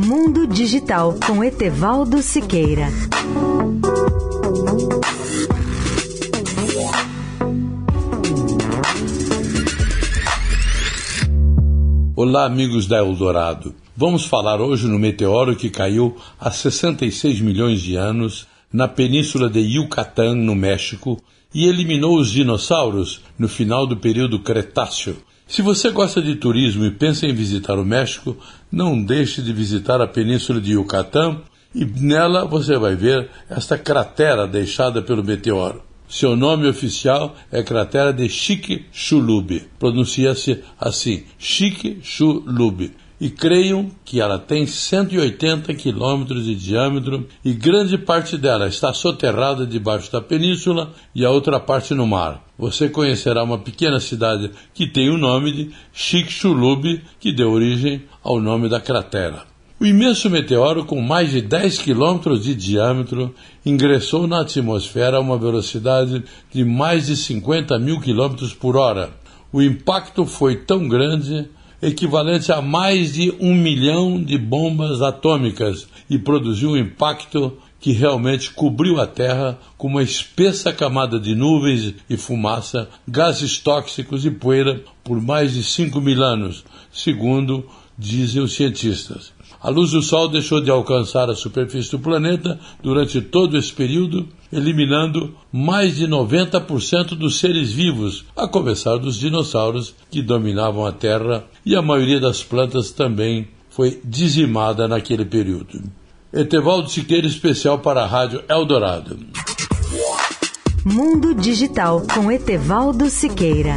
Mundo Digital com Etevaldo Siqueira. Olá, amigos da Eldorado. Vamos falar hoje no meteoro que caiu há 66 milhões de anos na península de Yucatán, no México, e eliminou os dinossauros no final do período Cretáceo. Se você gosta de turismo e pensa em visitar o México, não deixe de visitar a península de Yucatán e nela você vai ver esta cratera deixada pelo meteoro. Seu nome oficial é cratera de Chicxulub. Pronuncia-se assim, Chicxulub e creiam que ela tem 180 quilômetros de diâmetro e grande parte dela está soterrada debaixo da península e a outra parte no mar. Você conhecerá uma pequena cidade que tem o nome de Chicxulub, que deu origem ao nome da cratera. O imenso meteoro, com mais de 10 quilômetros de diâmetro, ingressou na atmosfera a uma velocidade de mais de 50 mil quilômetros por hora. O impacto foi tão grande equivalente a mais de um milhão de bombas atômicas e produziu um impacto que realmente cobriu a Terra com uma espessa camada de nuvens e fumaça, gases tóxicos e poeira por mais de 5 mil anos, segundo dizem os cientistas. A luz do Sol deixou de alcançar a superfície do planeta durante todo esse período, eliminando mais de 90% dos seres vivos, a começar dos dinossauros que dominavam a Terra, e a maioria das plantas também foi dizimada naquele período. Etevaldo Siqueira, especial para a Rádio Eldorado. Mundo Digital com Etevaldo Siqueira.